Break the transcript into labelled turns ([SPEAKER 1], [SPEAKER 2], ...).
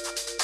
[SPEAKER 1] you